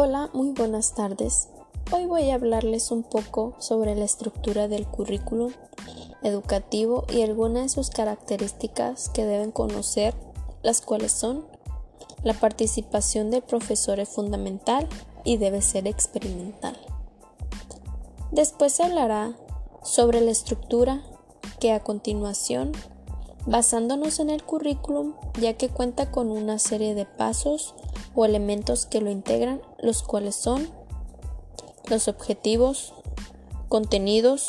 Hola, muy buenas tardes. Hoy voy a hablarles un poco sobre la estructura del currículum educativo y algunas de sus características que deben conocer, las cuales son la participación del profesor es fundamental y debe ser experimental. Después se hablará sobre la estructura que a continuación, basándonos en el currículum, ya que cuenta con una serie de pasos o elementos que lo integran, los cuales son los objetivos, contenidos,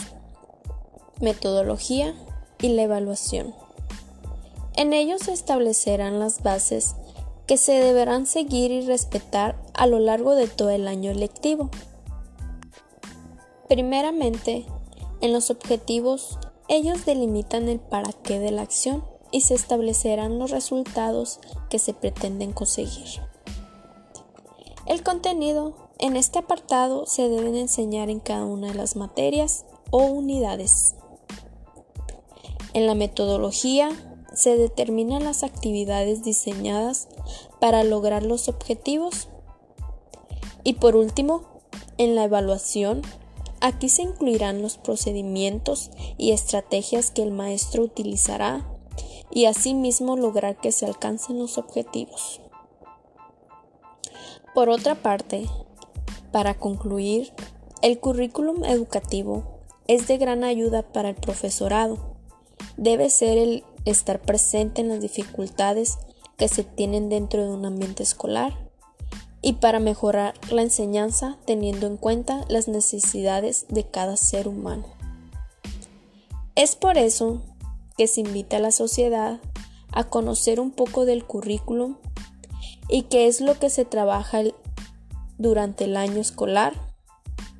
metodología y la evaluación. En ellos se establecerán las bases que se deberán seguir y respetar a lo largo de todo el año lectivo. Primeramente, en los objetivos, ellos delimitan el para qué de la acción y se establecerán los resultados que se pretenden conseguir. El contenido en este apartado se deben enseñar en cada una de las materias o unidades. En la metodología se determinan las actividades diseñadas para lograr los objetivos. Y por último, en la evaluación, aquí se incluirán los procedimientos y estrategias que el maestro utilizará y asimismo lograr que se alcancen los objetivos. Por otra parte, para concluir, el currículum educativo es de gran ayuda para el profesorado. Debe ser el estar presente en las dificultades que se tienen dentro de un ambiente escolar y para mejorar la enseñanza teniendo en cuenta las necesidades de cada ser humano. Es por eso que se invita a la sociedad a conocer un poco del currículum y qué es lo que se trabaja durante el año escolar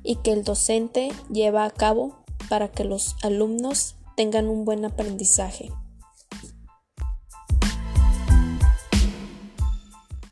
y que el docente lleva a cabo para que los alumnos tengan un buen aprendizaje.